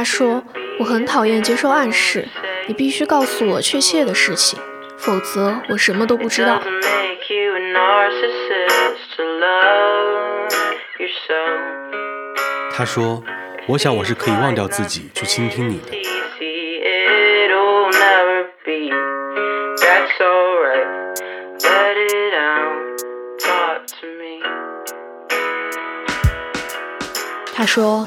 他说：“我很讨厌接受暗示，你必须告诉我确切的事情，否则我什么都不知道。”他说：“我想我是可以忘掉自己去倾听你的。”他说：“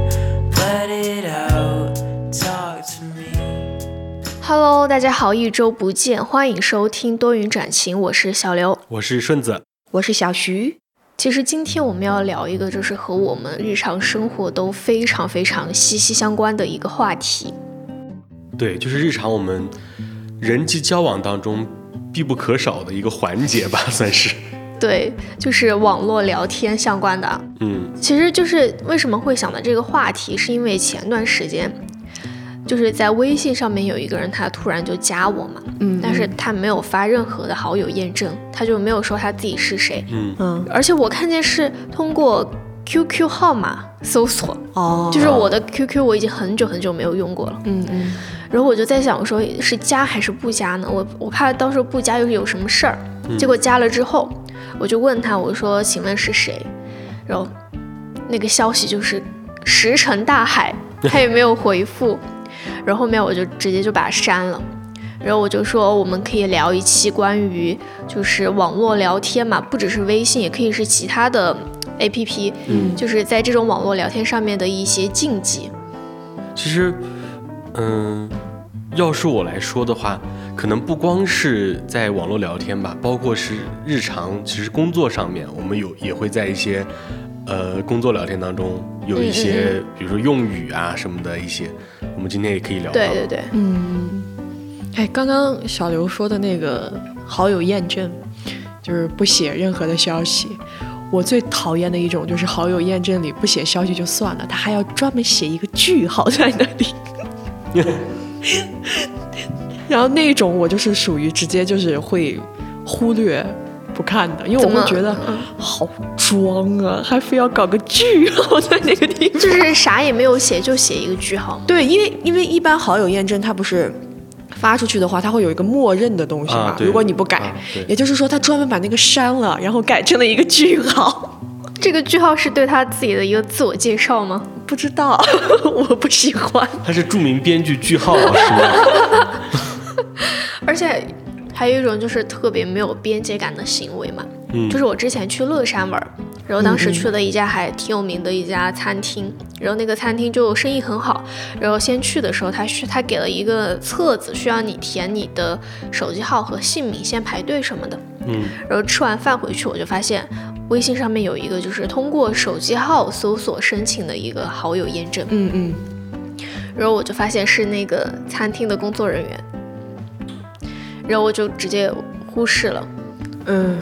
Hello，大家好，一周不见，欢迎收听多云转晴，我是小刘，我是顺子，我是小徐。其实今天我们要聊一个，就是和我们日常生活都非常非常息息相关的一个话题。对，就是日常我们人际交往当中必不可少的一个环节吧，算是。对，就是网络聊天相关的。嗯，其实就是为什么会想到这个话题，是因为前段时间。就是在微信上面有一个人，他突然就加我嘛，嗯，但是他没有发任何的好友验证，他就没有说他自己是谁，嗯嗯，而且我看见是通过 QQ 号码搜索，哦，就是我的 QQ 我已经很久很久没有用过了，嗯嗯，然后我就在想，我说是加还是不加呢？我我怕到时候不加又是有什么事儿，结果加了之后，我就问他，我说请问是谁？然后那个消息就是石沉大海，他也没有回复。然后后面我就直接就把它删了，然后我就说我们可以聊一期关于就是网络聊天嘛，不只是微信，也可以是其他的 A P P，嗯，就是在这种网络聊天上面的一些禁忌。其实，嗯，要是我来说的话，可能不光是在网络聊天吧，包括是日常，其实工作上面我们有也会在一些。呃，工作聊天当中有一些，比如说用语啊什么的一些，我们今天也可以聊到。对对对，嗯，哎，刚刚小刘说的那个好友验证，就是不写任何的消息。我最讨厌的一种就是好友验证里不写消息就算了，他还要专门写一个句号在那里。然后那种我就是属于直接就是会忽略。不看的，因为我会觉得好装啊，还非要搞个句号在那个地方，就是啥也没有写，就写一个句号。对，因为因为一般好友验证它不是发出去的话，它会有一个默认的东西嘛，如果你不改，也就是说他专门把那个删了，然后改成了一个句号。这个句号是对他自己的一个自我介绍吗？不知道，我不喜欢。他是著名编剧句号老师？而且。还有一种就是特别没有边界感的行为嘛，嗯，就是我之前去乐山玩，然后当时去了一家还挺有名的一家餐厅，然后那个餐厅就生意很好，然后先去的时候他需他给了一个册子，需要你填你的手机号和姓名，先排队什么的，嗯，然后吃完饭回去我就发现微信上面有一个就是通过手机号搜索申请的一个好友验证，嗯嗯，然后我就发现是那个餐厅的工作人员。然后我就直接忽视了，嗯，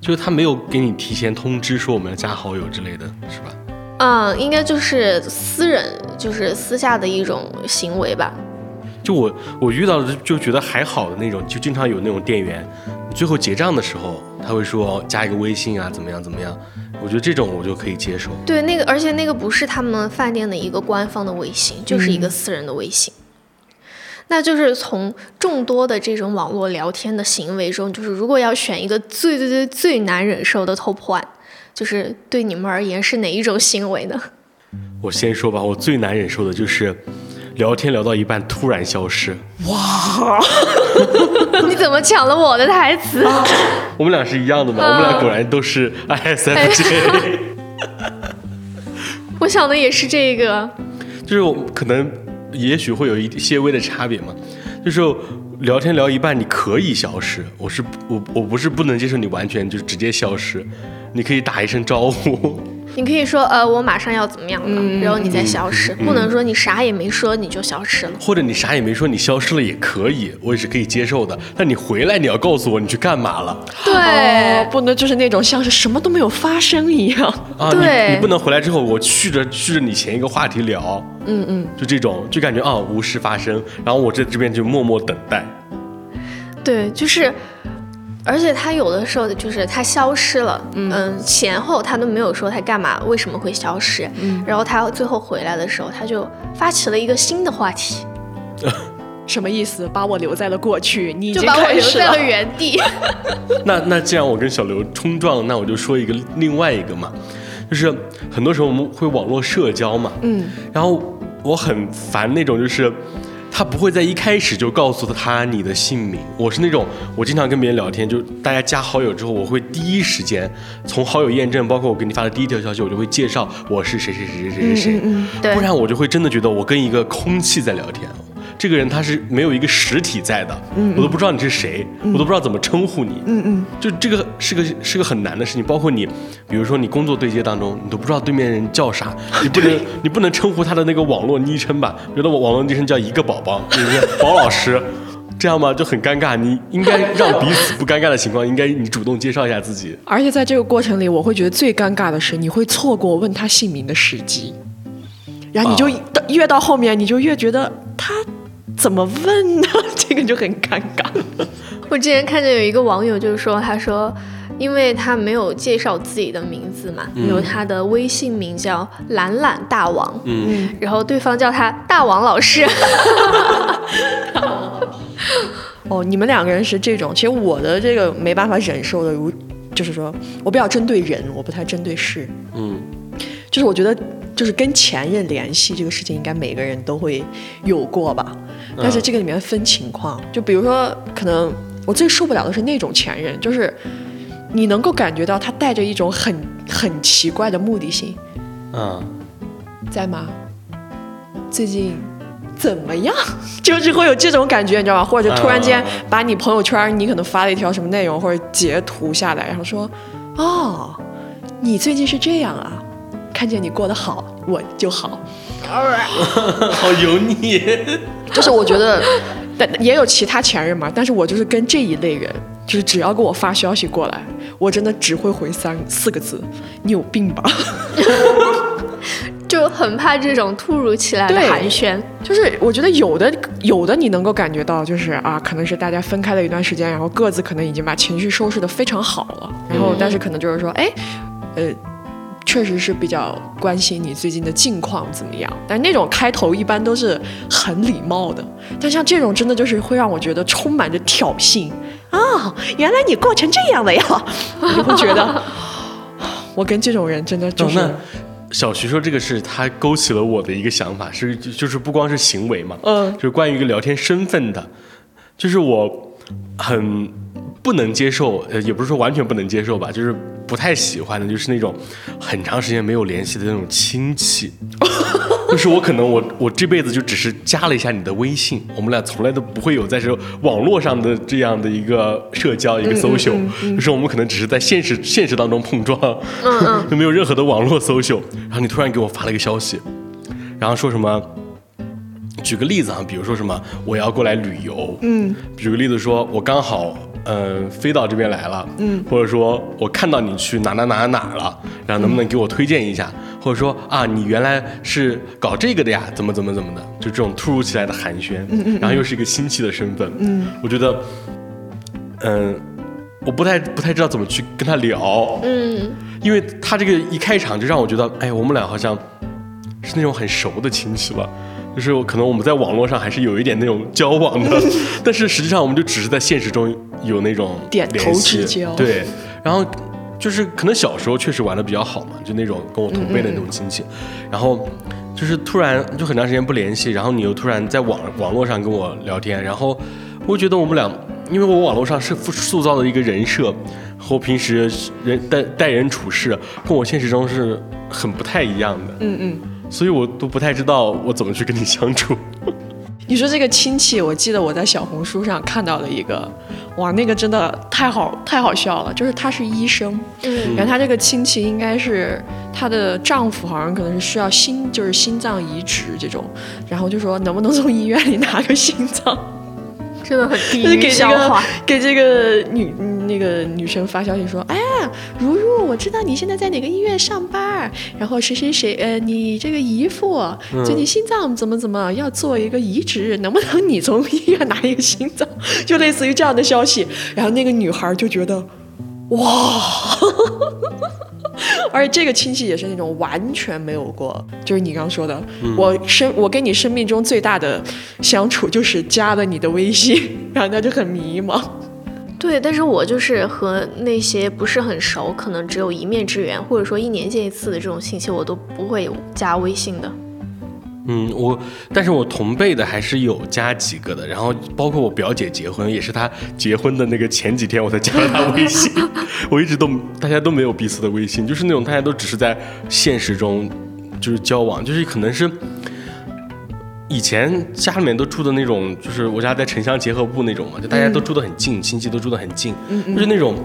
就是他没有给你提前通知说我们要加好友之类的是吧？嗯，应该就是私人，就是私下的一种行为吧。就我我遇到的就觉得还好的那种，就经常有那种店员，最后结账的时候他会说加一个微信啊，怎么样怎么样？我觉得这种我就可以接受。对，那个而且那个不是他们饭店的一个官方的微信，就是一个私人的微信。那就是从众多的这种网络聊天的行为中，就是如果要选一个最最最最难忍受的 top one，就是对你们而言是哪一种行为呢？我先说吧，我最难忍受的就是聊天聊到一半突然消失。哇！你怎么抢了我的台词？我们俩是一样的吗？我们俩果然都是 ISFJ。我想的也是这个。就是我可能。也许会有一些微的差别嘛，就是聊天聊一半你可以消失，我是我我不是不能接受你完全就直接消失，你可以打一声招呼。你可以说呃，我马上要怎么样了，然后你再消失，不能说你啥也没说你就消失了。或者你啥也没说，你消失了也可以，我也是可以接受的。但你回来，你要告诉我你去干嘛了。对，不能就是那种像是什么都没有发生一样。啊，你你不能回来之后，我续着续着你前一个话题聊。嗯嗯，就这种，就感觉啊无事发生，然后我在这边就默默等待。对，就是。而且他有的时候就是他消失了，嗯，前后他都没有说他干嘛，为什么会消失，嗯，然后他最后回来的时候，他就发起了一个新的话题，什么意思？把我留在了过去，你就把我留在了原地。那那既然我跟小刘冲撞，那我就说一个另外一个嘛，就是很多时候我们会网络社交嘛，嗯，然后我很烦那种就是。他不会在一开始就告诉他你的姓名。我是那种，我经常跟别人聊天，就大家加好友之后，我会第一时间从好友验证，包括我给你发的第一条消息，我就会介绍我是谁谁谁谁谁谁谁，不然我就会真的觉得我跟一个空气在聊天。这个人他是没有一个实体在的，嗯我都不知道你是谁，我都不知道怎么称呼你。嗯嗯，就这个是个是个很难的事情，包括你，比如说你工作对接当中，你都不知道对面人叫啥，你不能你不能称呼他的那个网络昵称吧？比如我网络昵称叫一个宝宝，就是宝老师，这样吗？就很尴尬。你应该让彼此不尴尬的情况，应该你主动介绍一下自己。而且在这个过程里，我会觉得最尴尬的是，你会错过问他姓名的时机，然后你就越到后面，你就越觉得他。怎么问呢？这个就很尴尬。我之前看见有一个网友就是说，他说，因为他没有介绍自己的名字嘛，有他的微信名叫懒懒大王，嗯，然后对方叫他大王老师。哦，你们两个人是这种，其实我的这个没办法忍受的，如就是说我比较针对人，我不太针对事，嗯，就是我觉得。就是跟前任联系这个事情，应该每个人都会有过吧？但是这个里面分情况，就比如说，可能我最受不了的是那种前任，就是你能够感觉到他带着一种很很奇怪的目的性。嗯，在吗？最近怎么样？就是会有这种感觉，你知道吗？或者突然间把你朋友圈，你可能发了一条什么内容，或者截图下来，然后说：“哦，你最近是这样啊。”看见你过得好，我就好。好油腻，就是我觉得，但也有其他前任嘛。但是我就是跟这一类人，就是只要给我发消息过来，我真的只会回三四个字：你有病吧？就很怕这种突如其来的寒暄。就是我觉得有的有的你能够感觉到，就是啊，可能是大家分开了一段时间，然后各自可能已经把情绪收拾的非常好了，然后但是可能就是说，哎，呃。确实是比较关心你最近的近况怎么样，但那种开头一般都是很礼貌的，但像这种真的就是会让我觉得充满着挑衅啊！原来你过成这样了呀？你会觉得 我跟这种人真的就是。小徐说这个是他勾起了我的一个想法，是就是不光是行为嘛，嗯，就是关于一个聊天身份的，就是我很不能接受，呃，也不是说完全不能接受吧，就是。不太喜欢的就是那种很长时间没有联系的那种亲戚，就是我可能我我这辈子就只是加了一下你的微信，我们俩从来都不会有在这网络上的这样的一个社交一个 social，就是我们可能只是在现实现实当中碰撞，就没有任何的网络 social。然后你突然给我发了一个消息，然后说什么？举个例子啊，比如说什么我要过来旅游，嗯，举个例子说我刚好。嗯，飞到这边来了，嗯，或者说我看到你去哪哪哪哪了，然后能不能给我推荐一下？或者说啊，你原来是搞这个的呀？怎么怎么怎么的？就这种突如其来的寒暄，嗯嗯，然后又是一个亲戚的身份，嗯，我觉得，嗯，我不太不太知道怎么去跟他聊，嗯，因为他这个一开场就让我觉得，哎，我们俩好像是那种很熟的亲戚了。就是可能我们在网络上还是有一点那种交往的，但是实际上我们就只是在现实中有那种点头之交。对，然后就是可能小时候确实玩的比较好嘛，就那种跟我同辈的那种亲戚，然后就是突然就很长时间不联系，然后你又突然在网网络上跟我聊天，然后我觉得我们俩，因为我网络上是塑造的一个人设和我平时人待待人处事，跟我现实中是很不太一样的。嗯嗯。所以我都不太知道我怎么去跟你相处。你说这个亲戚，我记得我在小红书上看到了一个，哇，那个真的太好太好笑了。就是他是医生，嗯，然后他这个亲戚应该是她的丈夫，好像可能是需要心，就是心脏移植这种，然后就说能不能从医院里拿个心脏。真的很地狱笑话。给这个女那个女生发消息说：“哎呀，如如，我知道你现在在哪个医院上班，然后谁谁谁，呃，你这个姨父最近心脏怎么怎么要做一个移植，能不能你从医院拿一个心脏？就类似于这样的消息。然后那个女孩就觉得，哇。” 而且这个亲戚也是那种完全没有过，就是你刚刚说的，我生我跟你生命中最大的相处就是加了你的微信，然后他就很迷茫。对，但是我就是和那些不是很熟，可能只有一面之缘，或者说一年见一次的这种亲戚，我都不会加微信的。嗯，我，但是我同辈的还是有加几个的，然后包括我表姐结婚，也是她结婚的那个前几天我才加了她微信，我一直都大家都没有彼此的微信，就是那种大家都只是在现实中就是交往，就是可能是以前家里面都住的那种，就是我家在城乡结合部那种嘛，就大家都住得很近，亲戚都住得很近，就是那种。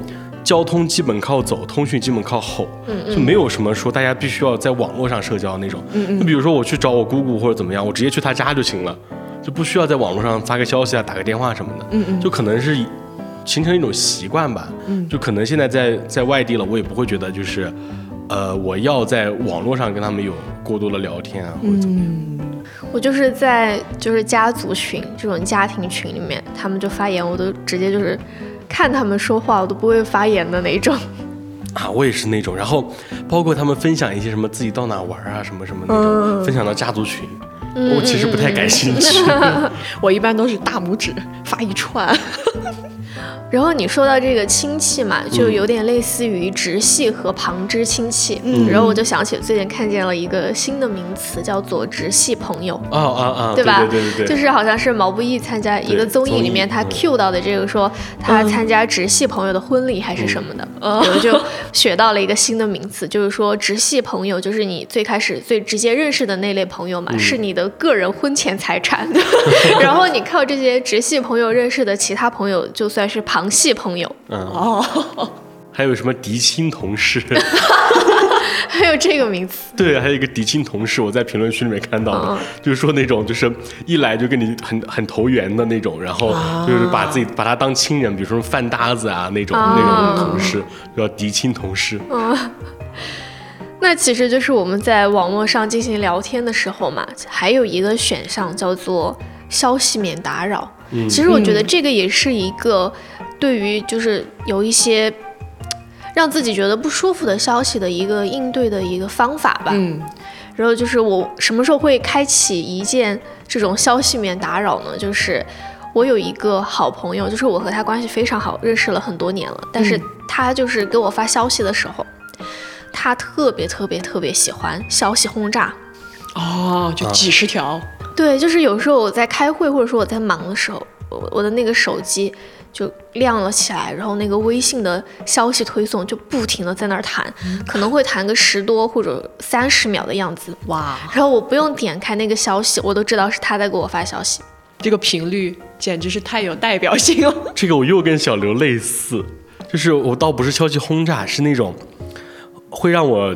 交通基本靠走，通讯基本靠吼，就没有什么说大家必须要在网络上社交那种。就比如说我去找我姑姑或者怎么样，我直接去她家就行了，就不需要在网络上发个消息啊、打个电话什么的。就可能是形成一种习惯吧。就可能现在在在外地了，我也不会觉得就是，呃，我要在网络上跟他们有过多的聊天啊或者怎么样。我就是在就是家族群这种家庭群里面，他们就发言，我都直接就是。看他们说话，我都不会发言的那种。啊，我也是那种。然后，包括他们分享一些什么自己到哪玩啊，什么什么那种，分享到家族群，我其实不太感兴趣。我一般都是大拇指发一串。然后你说到这个亲戚嘛，就有点类似于直系和旁支亲戚。嗯，然后我就想起最近看见了一个新的名词，叫做直系朋友。哦哦哦！对吧？对对对。就是好像是毛不易参加一个综艺里面，他 Q 到的这个说他参加直系朋友的婚礼还是什么的，然后 就学到了一个新的名词，就是说直系朋友就是你最开始最直接认识的那类朋友嘛，是你的个人婚前财产。然后你靠这些直系朋友认识的其他朋友，就算是旁。旁系朋友，嗯。哦，还有什么嫡亲同事，还有这个名词，对，还有一个嫡亲同事，我在评论区里面看到的，就是说那种就是一来就跟你很很投缘的那种，然后就是把自己把他当亲人，比如说饭搭子啊那种那种同事，叫嫡亲同事。嗯，那其实就是我们在网络上进行聊天的时候嘛，还有一个选项叫做消息免打扰。其实我觉得这个也是一个。对于就是有一些让自己觉得不舒服的消息的一个应对的一个方法吧。嗯，然后就是我什么时候会开启一键这种消息免打扰呢？就是我有一个好朋友，就是我和他关系非常好，认识了很多年了，但是他就是给我发消息的时候，他特别特别特别喜欢消息轰炸。哦，就几十条。对，就是有时候我在开会或者说我在忙的时候，我我的那个手机。就亮了起来，然后那个微信的消息推送就不停的在那儿弹，可能会弹个十多或者三十秒的样子，哇！然后我不用点开那个消息，我都知道是他在给我发消息，这个频率简直是太有代表性了。这个我又跟小刘类似，就是我倒不是消息轰炸，是那种会让我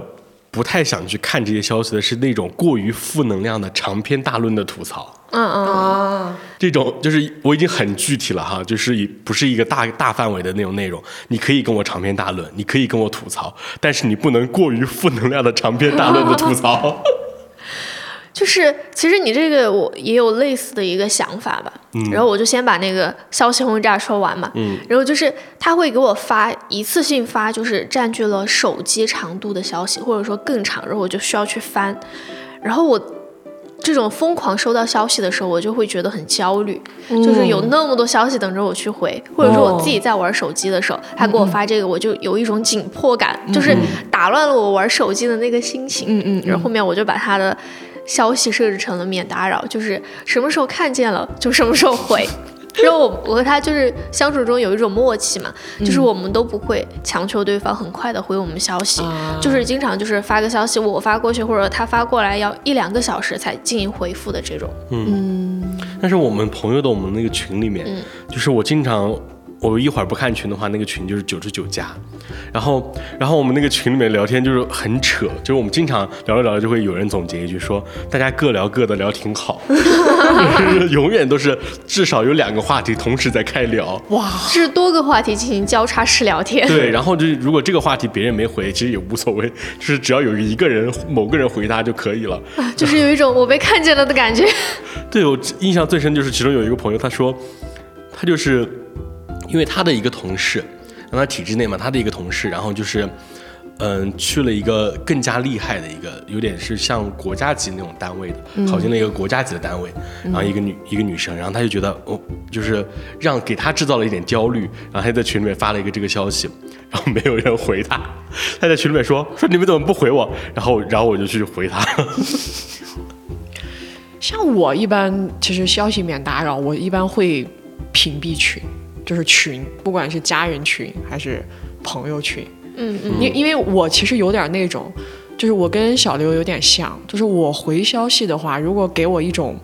不太想去看这些消息的，是那种过于负能量的长篇大论的吐槽。嗯嗯啊，这种就是我已经很具体了哈，就是以不是一个大大范围的那种内容，你可以跟我长篇大论，你可以跟我吐槽，但是你不能过于负能量的长篇大论的吐槽。就是其实你这个我也有类似的一个想法吧，然后我就先把那个消息轰炸说完嘛，嗯，然后就是他会给我发一次性发，就是占据了手机长度的消息，或者说更长，然后我就需要去翻，然后我。这种疯狂收到消息的时候，我就会觉得很焦虑，就是有那么多消息等着我去回，或者说我自己在玩手机的时候，他给我发这个，我就有一种紧迫感，就是打乱了我玩手机的那个心情。嗯嗯，然后后面我就把他的消息设置成了免打扰，就是什么时候看见了就什么时候回。然后我我和他就是相处中有一种默契嘛，就是我们都不会强求对方很快的回我们消息，就是经常就是发个消息我发过去或者他发过来要一两个小时才进行回复的这种。嗯，但是我们朋友的我们那个群里面，就是我经常。我一会儿不看群的话，那个群就是九十九加，然后，然后我们那个群里面聊天就是很扯，就是我们经常聊着聊着就会有人总结一句说，大家各聊各的，聊挺好，永远都是至少有两个话题同时在开聊，哇，是多个话题进行交叉式聊天，对，然后就是如果这个话题别人没回，其实也无所谓，就是只要有一个人某个人回答就可以了，就是有一种我被看见了的感觉。对我印象最深就是其中有一个朋友他说，他就是。因为他的一个同事，让他体制内嘛，他的一个同事，然后就是，嗯，去了一个更加厉害的一个，有点是像国家级那种单位的，考进了一个国家级的单位，然后一个女一个女生，然后他就觉得，哦，就是让给他制造了一点焦虑，然后他在群里面发了一个这个消息，然后没有人回他，他在群里面说说你们怎么不回我，然后然后我就去回他。像我一般，其实消息免打扰，我一般会屏蔽群。就是群，不管是家人群还是朋友群，嗯嗯，因因为我其实有点那种，就是我跟小刘有点像，就是我回消息的话，如果给我一种，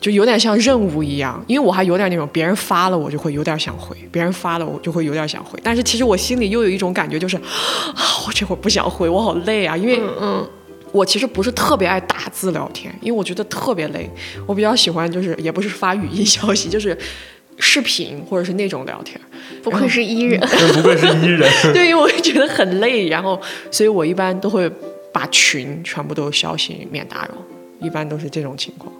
就有点像任务一样，因为我还有点那种别人发了我就会有点想回，别人发了我就会有点想回，但是其实我心里又有一种感觉，就是啊，我这会儿不想回，我好累啊，因为嗯，我其实不是特别爱打字聊天，因为我觉得特别累，我比较喜欢就是也不是发语音消息，就是。视频或者是那种聊天，不愧是伊人，不愧是伊人。对，因为我觉得很累，然后所以我一般都会把群全部都消息免打扰，一般都是这种情况。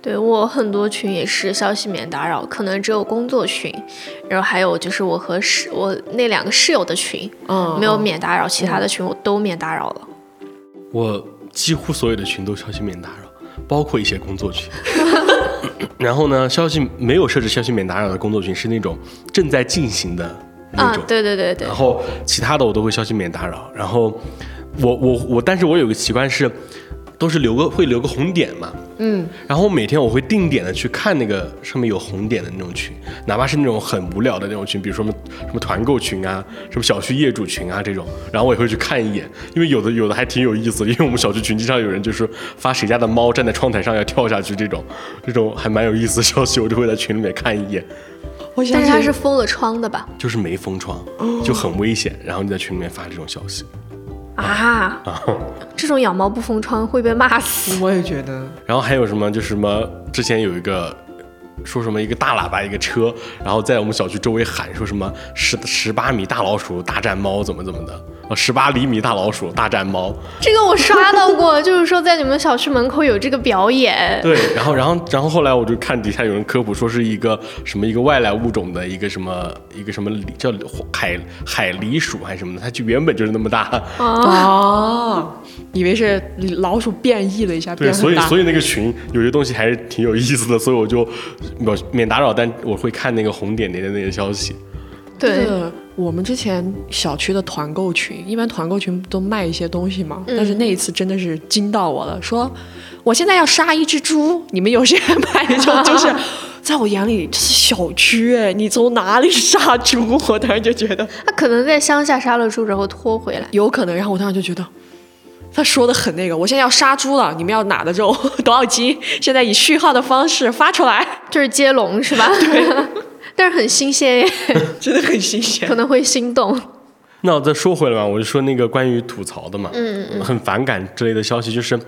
对我很多群也是消息免打扰，可能只有工作群，然后还有就是我和室我那两个室友的群，嗯，没有免打扰，其他的群我都免打扰了。我几乎所有的群都消息免打扰，包括一些工作群。然后呢，消息没有设置消息免打扰的工作群是那种正在进行的那种，对对对对。然后其他的我都会消息免打扰。然后我我我，但是我有个习惯是。都是留个会留个红点嘛，嗯，然后我每天我会定点的去看那个上面有红点的那种群，哪怕是那种很无聊的那种群，比如说什么什么团购群啊，什么小区业主群啊这种，然后我也会去看一眼，因为有的有的还挺有意思，因为我们小区群经常有人就是发谁家的猫站在窗台上要跳下去这种，这种还蛮有意思的消息，我就会在群里面看一眼。但是它是封了窗的吧？就是没封窗，就很危险，然后你在群里面发这种消息。啊，这种养猫不封窗会被骂死。我也觉得。然后还有什么？就是什么？之前有一个说什么一个大喇叭一个车，然后在我们小区周围喊说什么十十八米大老鼠大战猫怎么怎么的。十八厘米大老鼠大战猫，这个我刷到过，就是说在你们小区门口有这个表演。对，然后，然后，然后后来我就看底下有人科普，说是一个什么一个外来物种的一个什么一个什么叫海海狸鼠还是什么的，它就原本就是那么大。哦，以为是老鼠变异了一下，对，所以所以那个群有些东西还是挺有意思的，所以我就免免打扰，但我会看那个红点点的那个消息。对。我们之前小区的团购群，一般团购群都卖一些东西嘛。但是那一次真的是惊到我了，说我现在要杀一只猪，你们有谁买？就就是 在我眼里这是小区哎，你从哪里杀猪？我当时就觉得他可能在乡下杀了猪然后拖回来，有可能。然后我当时就觉得他说的很那个，我现在要杀猪了，你们要哪的肉 多少斤？现在以序号的方式发出来，就是接龙是吧？对。但是很新鲜耶，真的很新鲜，可能会心动。那我再说回来吧，我就说那个关于吐槽的嘛，嗯嗯，很反感之类的消息，就是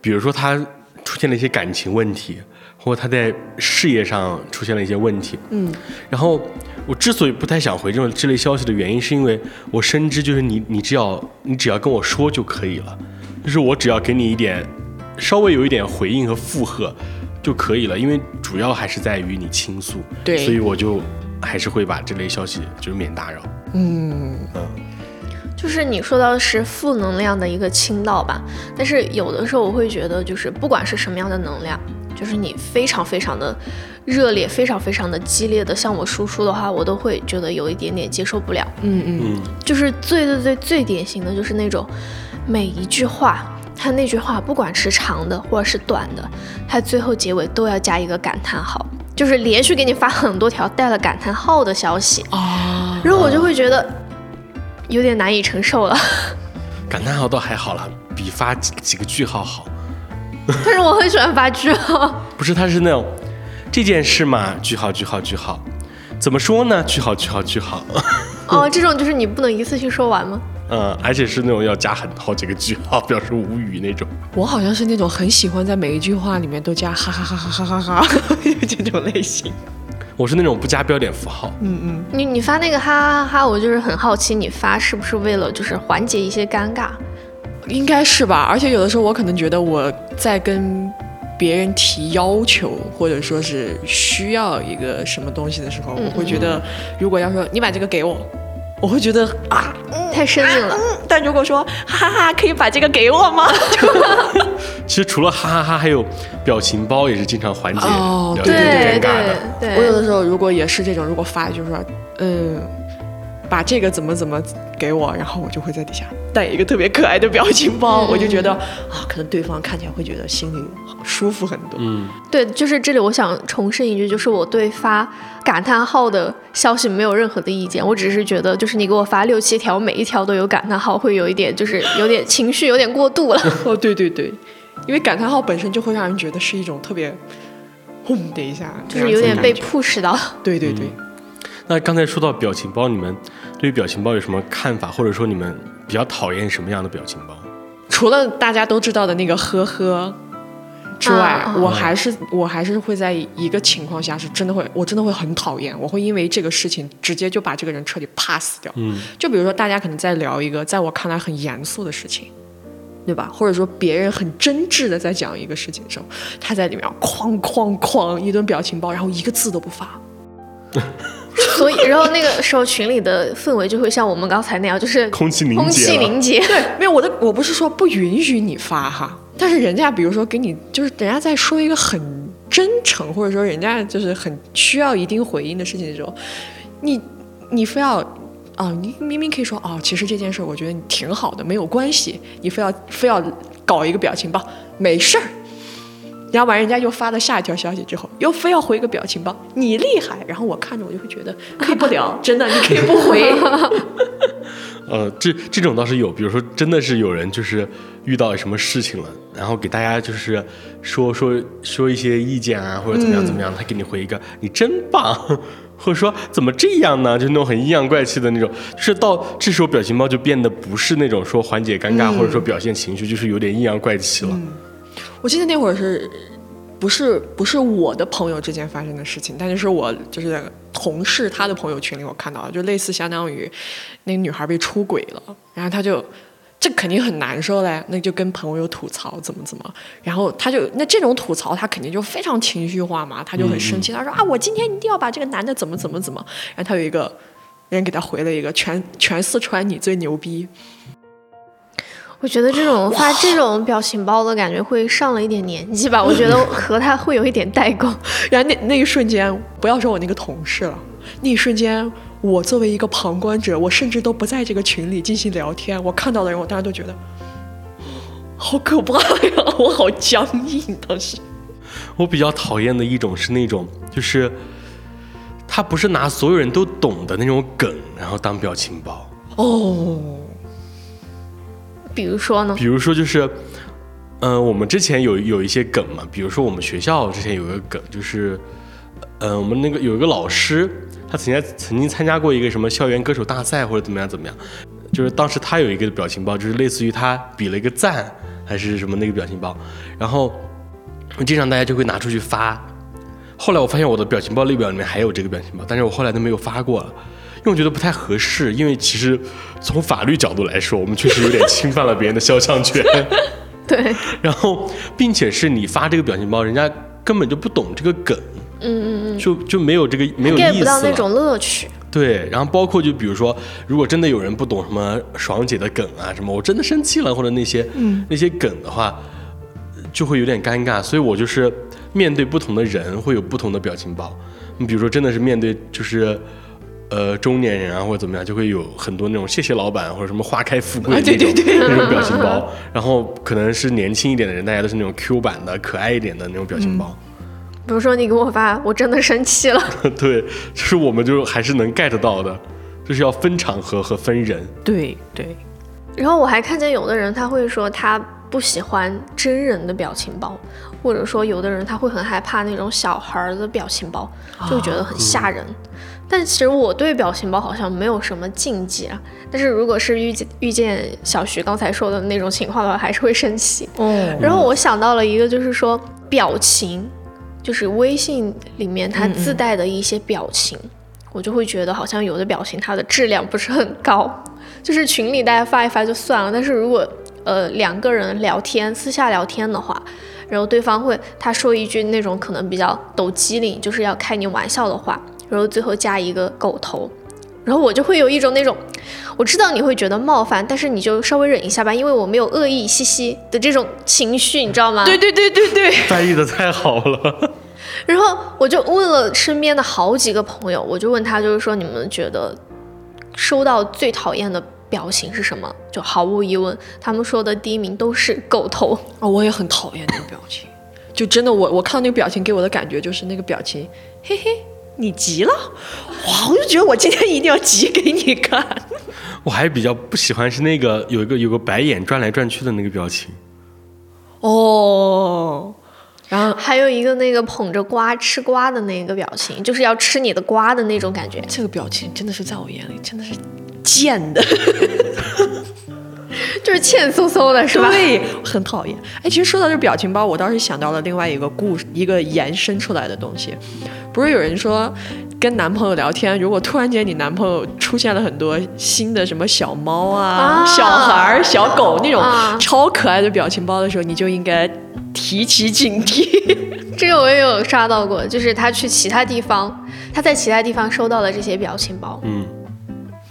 比如说他出现了一些感情问题，或者他在事业上出现了一些问题，嗯，然后我之所以不太想回这种这类消息的原因，是因为我深知就是你你只要你只要跟我说就可以了，就是我只要给你一点稍微有一点回应和附和。就可以了，因为主要还是在于你倾诉，对，所以我就还是会把这类消息就是免打扰。嗯嗯，就是你说到的是负能量的一个倾倒吧，但是有的时候我会觉得，就是不管是什么样的能量，就是你非常非常的热烈，非常非常的激烈的向我输出的话，我都会觉得有一点点接受不了。嗯嗯，就是最最最最典型的就是那种每一句话。他那句话，不管是长的或者是短的，他最后结尾都要加一个感叹号，就是连续给你发很多条带了感叹号的消息啊，然后我就会觉得有点难以承受了。感叹号倒还好了，比发几几个句号好。但是我很喜欢发句号。不是，他是那种这件事嘛，句号句号句号，怎么说呢？句号句号句号。哦，这种就是你不能一次性说完吗？嗯，而且是那种要加很好几个句号，表示无语那种。我好像是那种很喜欢在每一句话里面都加哈哈哈哈哈哈哈 这种类型。我是那种不加标点符号。嗯嗯。你你发那个哈哈哈哈，我就是很好奇，你发是不是为了就是缓解一些尴尬？应该是吧。而且有的时候我可能觉得我在跟别人提要求，或者说是需要一个什么东西的时候，我会觉得，如果要说你把这个给我。我会觉得啊，太生硬了。但如果说哈哈哈，可以把这个给我吗？其实除了哈哈哈，还有表情包也是经常缓解聊天尴尬的。我有的时候如果也是这种，如果发就是说，嗯。把这个怎么怎么给我，然后我就会在底下带一个特别可爱的表情包，我就觉得啊，可能对方看起来会觉得心里舒服很多。嗯，对，就是这里我想重申一句，就是我对发感叹号的消息没有任何的意见，我只是觉得就是你给我发六七条，每一条都有感叹号，会有一点就是有点情绪有点过度了。哦，对对对，因为感叹号本身就会让人觉得是一种特别轰的一下，就是有点被 push 到。对对对。那刚才说到表情包，你们对于表情包有什么看法，或者说你们比较讨厌什么样的表情包？除了大家都知道的那个呵呵之外，我还是我还是会在一个情况下是真的会，我真的会很讨厌，我会因为这个事情直接就把这个人彻底 pass 掉。嗯，就比如说大家可能在聊一个在我看来很严肃的事情，对吧？或者说别人很真挚的在讲一个事情的时候，他在里面哐哐哐一顿表情包，然后一个字都不发。所以，然后那个时候群里的氛围就会像我们刚才那样，就是空气凝结。空气凝结。对，没有我的，我不是说不允许你发哈，但是人家比如说给你，就是人家在说一个很真诚，或者说人家就是很需要一定回应的事情的时候，你你非要啊，你明明可以说哦，其实这件事我觉得你挺好的，没有关系，你非要非要搞一个表情包，没事儿。然后完，人家又发了下一条消息之后，又非要回一个表情包，你厉害。然后我看着我就会觉得可以不聊，真的，你可以不回。呃，这这种倒是有，比如说真的是有人就是遇到什么事情了，然后给大家就是说说说一些意见啊，或者怎么样怎么样，他给你回一个你真棒，或者说怎么这样呢？就那种很阴阳怪气的那种，就是到这时候表情包就变得不是那种说缓解尴尬或者说表现情绪，就是有点阴阳怪气了。我记得那会儿是，不是不是我的朋友之间发生的事情，但就是我就是同事他的朋友圈里我看到，就类似相当于那个女孩被出轨了，然后他就这肯定很难受嘞，那就跟朋友吐槽怎么怎么，然后他就那这种吐槽他肯定就非常情绪化嘛，他就很生气，他说啊我今天一定要把这个男的怎么怎么怎么，然后他有一个人给他回了一个全全四川你最牛逼。我觉得这种发这种表情包的感觉会上了一点年纪吧，我觉得和他会有一点代沟。然后那那一瞬间，不要说我那个同事了，那一瞬间，我作为一个旁观者，我甚至都不在这个群里进行聊天，我看到的人，我当时都觉得好可怕呀，我好僵硬。当时，我比较讨厌的一种是那种，就是他不是拿所有人都懂的那种梗，然后当表情包。哦。比如说呢？比如说就是，嗯，我们之前有有一些梗嘛，比如说我们学校之前有一个梗，就是，嗯，我们那个有一个老师，他曾经曾经参加过一个什么校园歌手大赛或者怎么样怎么样，就是当时他有一个表情包，就是类似于他比了一个赞还是什么那个表情包，然后经常大家就会拿出去发，后来我发现我的表情包列表里面还有这个表情包，但是我后来都没有发过了。我觉得不太合适，因为其实从法律角度来说，我们确实有点侵犯了别人的肖像权。对。然后，并且是你发这个表情包，人家根本就不懂这个梗。嗯嗯嗯。就就没有这个没有意思。get 不到那种乐趣。对，然后包括就比如说，如果真的有人不懂什么爽姐的梗啊什么，我真的生气了或者那些那些梗的话，就会有点尴尬。所以我就是面对不同的人会有不同的表情包。你比如说，真的是面对就是。呃，中年人啊，或者怎么样，就会有很多那种谢谢老板或者什么花开富贵那种那种表情包。然后可能是年轻一点的人，大家都是那种 Q 版的、可爱一点的那种表情包。比如说你给我发，我真的生气了。对，就是我们就还是能 get 到的，就是要分场合和分人。对对。然后我还看见有的人他会说他不喜欢真人的表情包，或者说有的人他会很害怕那种小孩的表情包，就觉得很吓人。但其实我对表情包好像没有什么禁忌啊。但是如果是遇见遇见小徐刚才说的那种情况的话，还是会生气。嗯。然后我想到了一个，就是说表情，就是微信里面它自带的一些表情，我就会觉得好像有的表情它的质量不是很高。就是群里大家发一发就算了，但是如果呃两个人聊天私下聊天的话，然后对方会他说一句那种可能比较抖机灵，就是要开你玩笑的话。然后最后加一个狗头，然后我就会有一种那种，我知道你会觉得冒犯，但是你就稍微忍一下吧，因为我没有恶意，嘻嘻的这种情绪，你知道吗？对对对对对，翻译的太好了。然后我就问了身边的好几个朋友，我就问他，就是说你们觉得收到最讨厌的表情是什么？就毫无疑问，他们说的第一名都是狗头。哦，我也很讨厌那个表情，就真的我我看到那个表情给我的感觉就是那个表情，嘿嘿。你急了，哇！我就觉得我今天一定要急给你看。我还比较不喜欢是那个有一个有个白眼转来转去的那个表情。哦，然后还有一个那个捧着瓜吃瓜的那个表情，就是要吃你的瓜的那种感觉。这个表情真的是在我眼里真的是贱的。就是欠嗖嗖的是吧？对，很讨厌。哎，其实说到这表情包，我倒是想到了另外一个故事，一个延伸出来的东西。不是有人说，跟男朋友聊天，如果突然间你男朋友出现了很多新的什么小猫啊、小孩、小狗那种超可爱的表情包的时候，你就应该提起警惕。这个我也有刷到过，就是他去其他地方，他在其他地方收到了这些表情包。嗯。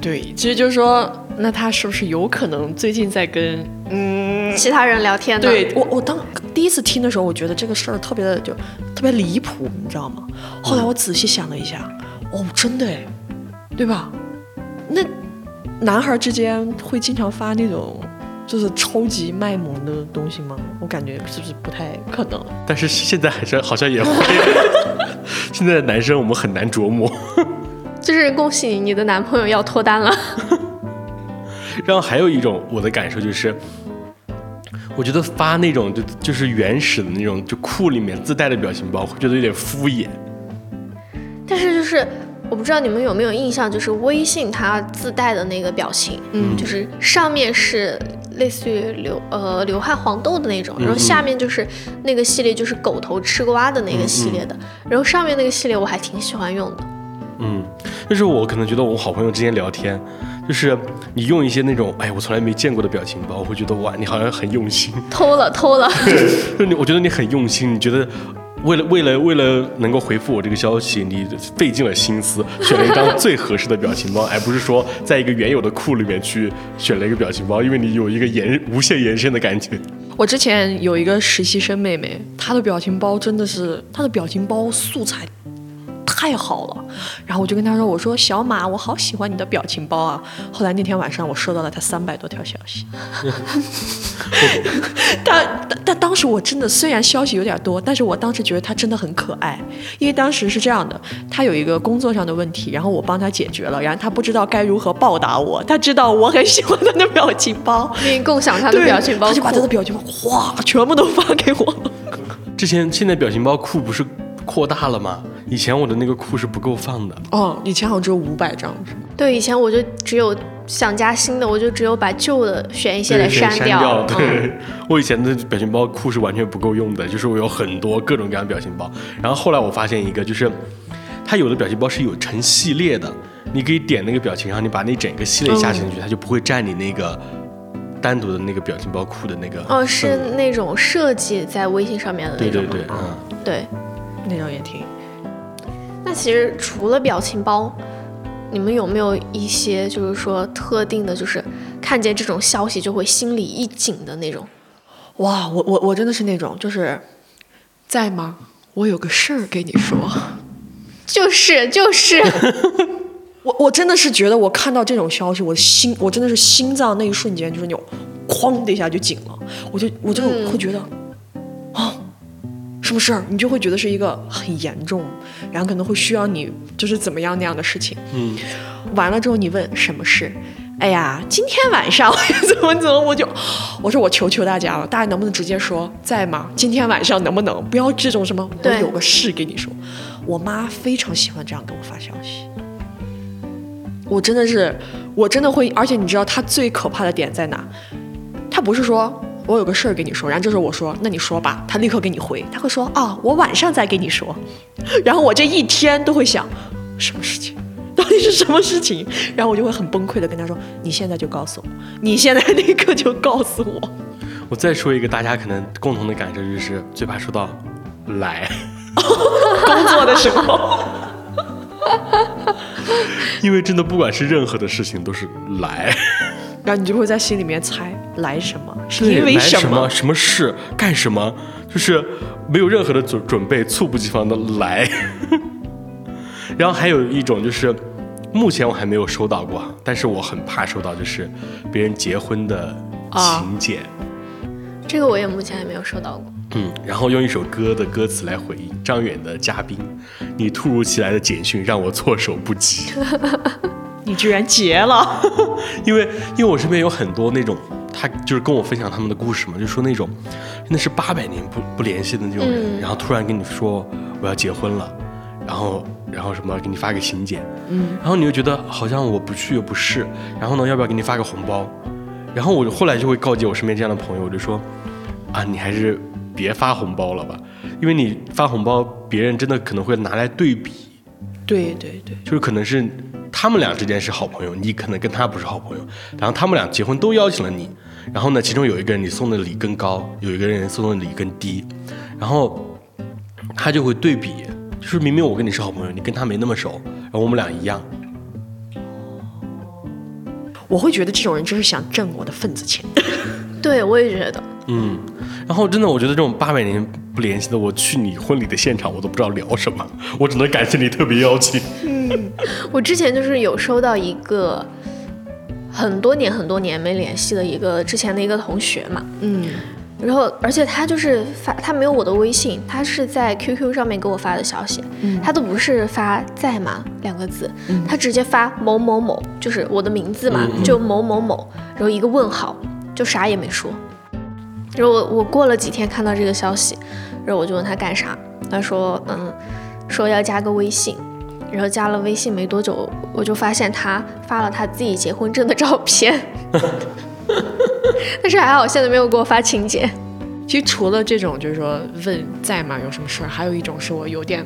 对，其实就是说，那他是不是有可能最近在跟嗯其他人聊天呢？对我，我当第一次听的时候，我觉得这个事儿特别的就特别离谱，你知道吗？后来我仔细想了一下，哦，真的哎，对吧？那男孩之间会经常发那种就是超级卖萌的东西吗？我感觉是不是不太可能？但是现在还是好像也会，现在的男生我们很难琢磨。就是恭喜你，你的男朋友要脱单了。然后还有一种我的感受就是，我觉得发那种就就是原始的那种就库里面自带的表情包，会觉得有点敷衍。但是就是我不知道你们有没有印象，就是微信它自带的那个表情，嗯，就是上面是类似于流呃流汗黄豆的那种，然后下面就是那个系列就是狗头吃瓜的那个系列的，然后上面那个系列我还挺喜欢用的。嗯，就是我可能觉得我好朋友之间聊天，就是你用一些那种哎我从来没见过的表情包，我会觉得哇你好像很用心，偷了偷了。就你我觉得你很用心，你觉得为了为了为了能够回复我这个消息，你费尽了心思选了一张最合适的表情包，而不是说在一个原有的库里面去选了一个表情包，因为你有一个延无限延伸的感觉。我之前有一个实习生妹妹，她的表情包真的是她的表情包素材。太好了，然后我就跟他说：“我说小马，我好喜欢你的表情包啊。”后来那天晚上，我收到了他三百多条消息。但但当时我真的虽然消息有点多，但是我当时觉得他真的很可爱，因为当时是这样的，他有一个工作上的问题，然后我帮他解决了，然后他不知道该如何报答我，他知道我很喜欢他的表情包，愿 意共享他的表情包，他就把他的表情包哗全部都发给我。之前现在表情包库不是扩大了吗？以前我的那个库是不够放的哦，以前好像只有五百张是吗？对，以前我就只有想加新的，我就只有把旧的选一些来删掉。对，我以前的表情包库是完全不够用的，就是我有很多各种各样的表情包。然后后来我发现一个，就是它有的表情包是有成系列的，你可以点那个表情，然后你把那整个系列加进去，它就不会占你那个单独的那个表情包库的那个。哦，是那种设计在微信上面的那种。对对对，嗯，对，那种也挺。那其实除了表情包，你们有没有一些就是说特定的，就是看见这种消息就会心里一紧的那种？哇，我我我真的是那种，就是在吗？我有个事儿跟你说。就是就是，我我真的是觉得我看到这种消息，我的心我真的是心脏那一瞬间就是那种哐的一下就紧了，我就我就会觉得么事儿，你就会觉得是一个很严重，然后可能会需要你就是怎么样那样的事情。嗯，完了之后你问什么事？哎呀，今天晚上怎么怎么，我就 我说我求求大家了，大家能不能直接说在吗？今天晚上能不能不要这种什么我有个事给你说。我妈非常喜欢这样跟我发消息，我真的是我真的会，而且你知道她最可怕的点在哪？她不是说我有个事儿跟你说，然后这时候我说那你说吧，他立刻给你回，他会说啊我晚上再给你说，然后我这一天都会想什么事情。到底是什么事情？然后我就会很崩溃的跟他说：“你现在就告诉我，你现在立刻就告诉我。”我再说一个大家可能共同的感受，就是最怕说到“来”，工作的时候，因为真的不管是任何的事情都是“来”，然后你就会在心里面猜来什么，是因为什么什么事干什么，就是没有任何的准准备，猝不及防的来。然后还有一种就是，目前我还没有收到过，但是我很怕收到，就是别人结婚的请柬。这个我也目前还没有收到过。嗯，然后用一首歌的歌词来回应张远的嘉宾，你突如其来的简讯让我措手不及。你居然结了？因为因为我身边有很多那种，他就是跟我分享他们的故事嘛，就说那种真的是八百年不不联系的那种人，然后突然跟你说我要结婚了，然后。然后什么给你发个请柬，嗯，然后你又觉得好像我不去又不是，然后呢要不要给你发个红包？然后我后来就会告诫我身边这样的朋友，我就说，啊，你还是别发红包了吧，因为你发红包，别人真的可能会拿来对比。对对对，就是可能是他们俩之间是好朋友，你可能跟他不是好朋友，然后他们俩结婚都邀请了你，然后呢其中有一个人你送的礼更高，有一个人送的礼更低，然后他就会对比。就是明明我跟你是好朋友，你跟他没那么熟，然后我们俩一样。我会觉得这种人就是想挣我的份子钱。对，我也觉得。嗯，然后真的，我觉得这种八百年不联系的，我去你婚礼的现场，我都不知道聊什么，我只能感谢你特别邀请。嗯，我之前就是有收到一个很多年很多年没联系的一个之前的一个同学嘛。嗯。然后，而且他就是发，他没有我的微信，他是在 QQ 上面给我发的消息，他都不是发在吗？两个字，他直接发某某某，就是我的名字嘛，就某某某，然后一个问号，就啥也没说。然后我我过了几天看到这个消息，然后我就问他干啥，他说嗯，说要加个微信，然后加了微信没多久，我就发现他发了他自己结婚证的照片。但是还好，现在没有给我发请柬。其实除了这种，就是说问在吗，有什么事儿，还有一种是我有点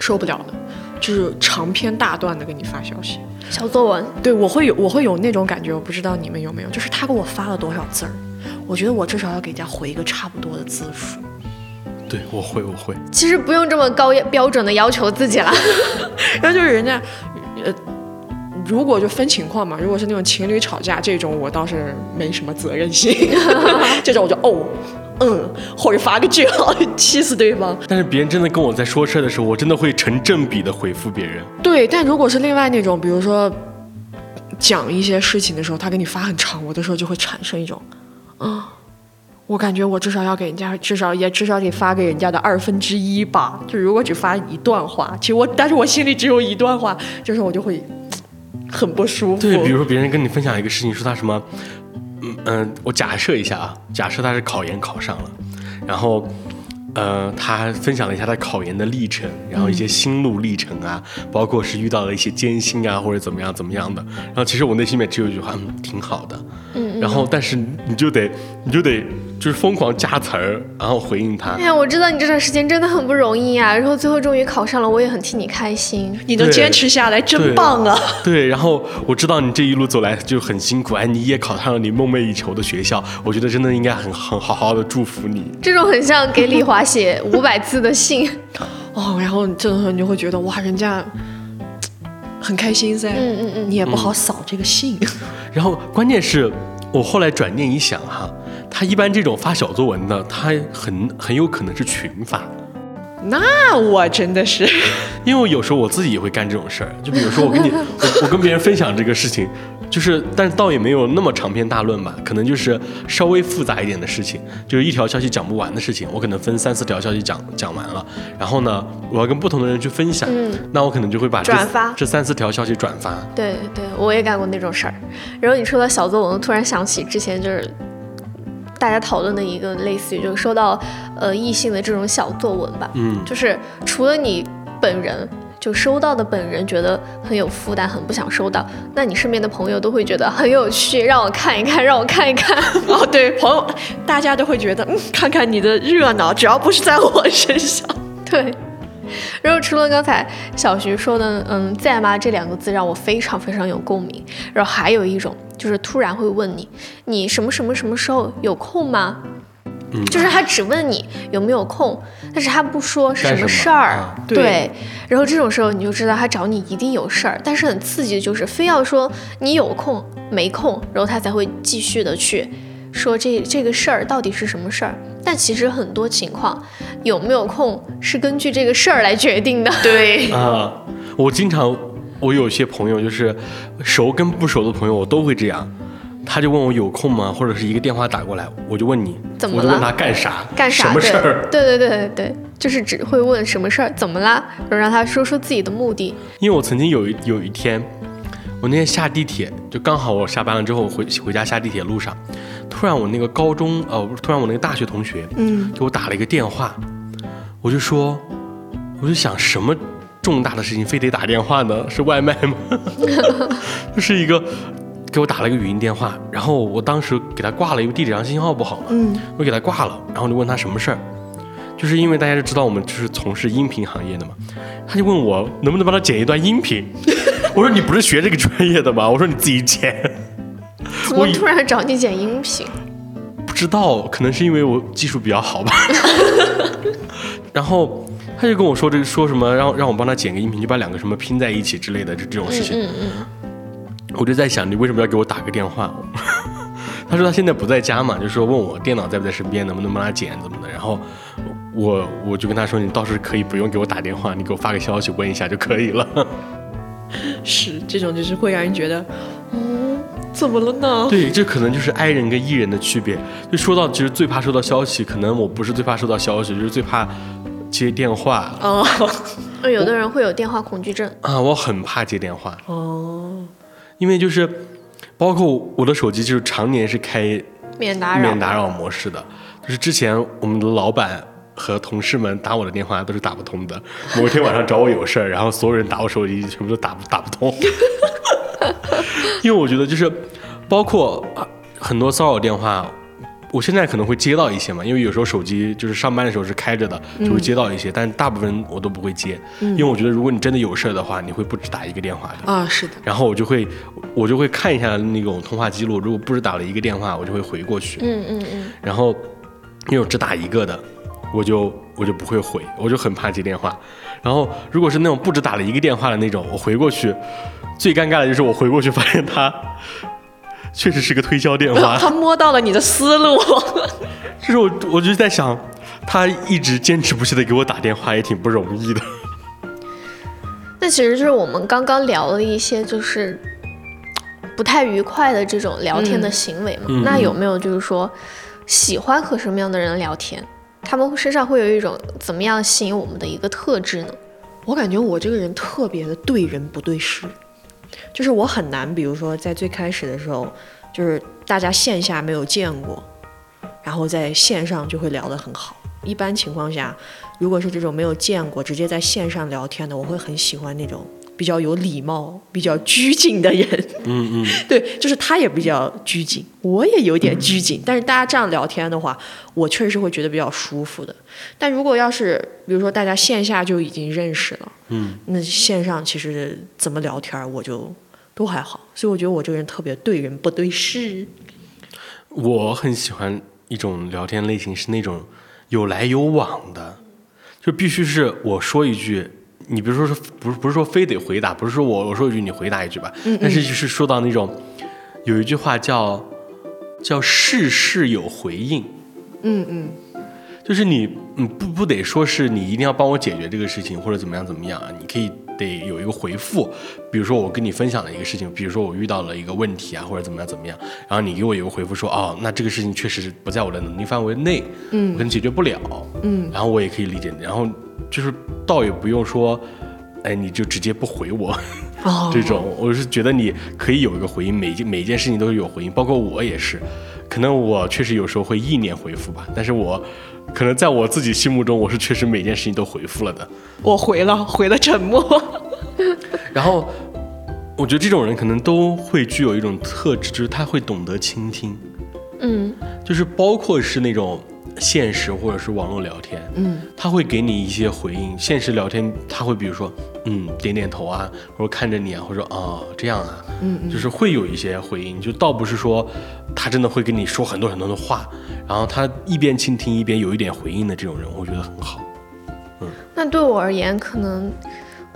受不了的，就是长篇大段的给你发消息，小作文。对我会有，我会有那种感觉，我不知道你们有没有，就是他给我发了多少字儿，我觉得我至少要给人家回一个差不多的字数。对，我会，我会。其实不用这么高标准的要求自己了，然后就是人家，呃。如果就分情况嘛，如果是那种情侣吵架这种，我倒是没什么责任心，这种我就哦，嗯，或者发个句号，气死对方。但是别人真的跟我在说事儿的时候，我真的会成正比的回复别人。对，但如果是另外那种，比如说讲一些事情的时候，他给你发很长，我的时候就会产生一种，啊，我感觉我至少要给人家，至少也至少得发给人家的二分之一吧。就如果只发一段话，其实我，但是我心里只有一段话，就是我就会。很不舒服。对，比如说别人跟你分享一个事情，说他什么，嗯嗯，我假设一下啊，假设他是考研考上了，然后，呃，他分享了一下他考研的历程，然后一些心路历程啊，包括是遇到了一些艰辛啊，或者怎么样怎么样的。然后其实我内心里面只有一句话，嗯，挺好的。嗯。然后，但是你就得，你就得。就是疯狂加词儿，然后回应他。哎呀，我知道你这段时间真的很不容易啊，然后最后终于考上了，我也很替你开心。你能坚持下来，真棒啊！对，然后我知道你这一路走来就很辛苦，哎，你也考上了你梦寐以求的学校，我觉得真的应该很很好好的祝福你。这种很像给李华写五百字的信 哦，然后这种时候你就会觉得哇，人家很开心噻。嗯嗯嗯，你也不好扫这个信。然后关键是我后来转念一想哈。他一般这种发小作文的，他很很有可能是群发，那我真的是，因为我有时候我自己也会干这种事儿，就比如说我跟你，我我跟别人分享这个事情，就是，但是倒也没有那么长篇大论吧，可能就是稍微复杂一点的事情，就是一条消息讲不完的事情，我可能分三四条消息讲讲完了，然后呢，我要跟不同的人去分享，那我可能就会把转发这三四条消息转发。对对，我也干过那种事儿。然后你说到小作文，突然想起之前就是。大家讨论的一个类似于就是收到呃异性的这种小作文吧，嗯，就是除了你本人就收到的本人觉得很有负担，很不想收到，那你身边的朋友都会觉得很有趣，让我看一看，让我看一看。哦，对，朋友大家都会觉得，嗯，看看你的热闹，只要不是在我身上。对。然后除了刚才小徐说的，嗯，在吗这两个字让我非常非常有共鸣。然后还有一种就是突然会问你，你什么什么什么时候有空吗？嗯，就是他只问你有没有空，但是他不说什么事儿。对。然后这种时候你就知道他找你一定有事儿，但是很刺激的就是非要说你有空没空，然后他才会继续的去。说这这个事儿到底是什么事儿？但其实很多情况，有没有空是根据这个事儿来决定的。对啊，我经常，我有些朋友就是熟跟不熟的朋友，我都会这样。他就问我有空吗？或者是一个电话打过来，我就问你，怎么了？我就问他干啥？干啥？什么事儿？对对对对对，就是只会问什么事儿？怎么啦？然后让他说说自己的目的。因为我曾经有一有一天，我那天下地铁，就刚好我下班了之后回回家下地铁路上。突然，我那个高中，呃，突然我那个大学同学，嗯，给我打了一个电话，我就说，我就想，什么重大的事情非得打电话呢？是外卖吗？就是一个给我打了一个语音电话，然后我当时给他挂了，因为地铁上信号不好嘛，嗯，我给他挂了，然后就问他什么事儿，就是因为大家都知道我们就是从事音频行业的嘛，他就问我能不能帮他剪一段音频，我说你不是学这个专业的吗？我说你自己剪。怎么突然找你剪音频？不知道，可能是因为我技术比较好吧。然后他就跟我说这个说什么，让让我帮他剪个音频，就把两个什么拼在一起之类的就这种事情。嗯嗯。我就在想，你为什么要给我打个电话？他说他现在不在家嘛，就说问我电脑在不在身边，能不能帮他剪怎么的。然后我我就跟他说，你倒是可以不用给我打电话，你给我发个消息问一下就可以了。是这种，就是会让人觉得，嗯。怎么了呢？对，这可能就是 I 人跟 E 人的区别。就说到，其实最怕收到消息，可能我不是最怕收到消息，就是最怕接电话。哦，有的人会有电话恐惧症啊，我很怕接电话。哦，因为就是包括我的手机，就是常年是开免打扰免打扰模式的。就是之前我们的老板和同事们打我的电话都是打不通的。某一天晚上找我有事儿，然后所有人打我手机，全部都打打不通。因为我觉得就是，包括很多骚扰电话，我现在可能会接到一些嘛，因为有时候手机就是上班的时候是开着的，就会接到一些，但大部分我都不会接，因为我觉得如果你真的有事儿的话，你会不止打一个电话的啊，是的。然后我就会我就会看一下那种通话记录，如果不止打了一个电话，我就会回过去，嗯嗯嗯。然后因为我只打一个的，我就我就不会回，我就很怕接电话。然后如果是那种不止打了一个电话的那种，我回过去。最尴尬的就是我回过去发现他 确实是个推销电话，他摸到了你的思路。就是我，我就在想，他一直坚持不懈的给我打电话也挺不容易的。那其实就是我们刚刚聊了一些就是不太愉快的这种聊天的行为嘛。那有没有就是说喜欢和什么样的人聊天？他们身上会有一种怎么样吸引我们的一个特质呢？我感觉我这个人特别的对人不对事。就是我很难，比如说在最开始的时候，就是大家线下没有见过，然后在线上就会聊得很好。一般情况下，如果是这种没有见过，直接在线上聊天的，我会很喜欢那种。比较有礼貌、比较拘谨的人，嗯嗯，对，就是他也比较拘谨，我也有点拘谨，但是大家这样聊天的话，我确实是会觉得比较舒服的。但如果要是比如说大家线下就已经认识了，嗯，那线上其实怎么聊天我就都还好，所以我觉得我这个人特别对人不对事。我很喜欢一种聊天类型是那种有来有往的，就必须是我说一句。你比如说说不是不是说非得回答，不是说我我说一句你回答一句吧，但是就是说到那种，有一句话叫叫事事有回应，嗯嗯，就是你，嗯，不不得说是你一定要帮我解决这个事情或者怎么样怎么样啊？你可以得有一个回复，比如说我跟你分享了一个事情，比如说我遇到了一个问题啊，或者怎么样怎么样，然后你给我一个回复说，哦，那这个事情确实不在我的能力范围内，嗯，可能解决不了，嗯，然后我也可以理解，然后就是倒也不用说，哎，你就直接不回我，这种，我是觉得你可以有一个回应，每件每一件事情都是有回应，包括我也是，可能我确实有时候会意念回复吧，但是我。可能在我自己心目中，我是确实每件事情都回复了的。我回了，回了沉默。然后，我觉得这种人可能都会具有一种特质，就是他会懂得倾听。嗯，就是包括是那种。现实或者是网络聊天，嗯，他会给你一些回应。现实聊天，他会比如说，嗯，点点头啊，或者看着你啊，或者说哦这样啊，嗯，就是会有一些回应。就倒不是说他真的会跟你说很多很多的话，然后他一边倾听一边有一点回应的这种人，我觉得很好。嗯，那对我而言，可能。